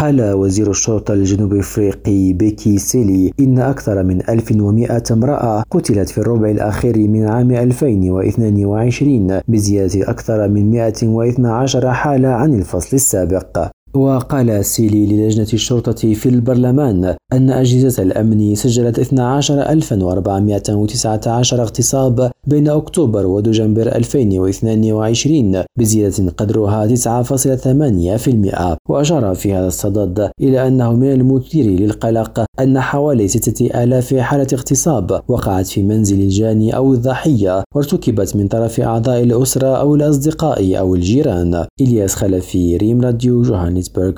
قال وزير الشرطة الجنوب إفريقي بيكي سيلي إن أكثر من 1100 امرأة قتلت في الربع الأخير من عام 2022 بزيادة أكثر من 112 حالة عن الفصل السابق. وقال سيلي للجنة الشرطة في البرلمان أن أجهزة الأمن سجلت 12419 اغتصاب بين أكتوبر ودجنبر 2022 بزيادة قدرها 9.8% وأشار في هذا الصدد إلى أنه من المثير للقلق أن حوالي 6000 حالة اغتصاب وقعت في منزل الجاني أو الضحية وارتكبت من طرف أعضاء الأسرة أو الأصدقاء أو الجيران. إلياس خلفي ريم راديو جوهانسبرغ.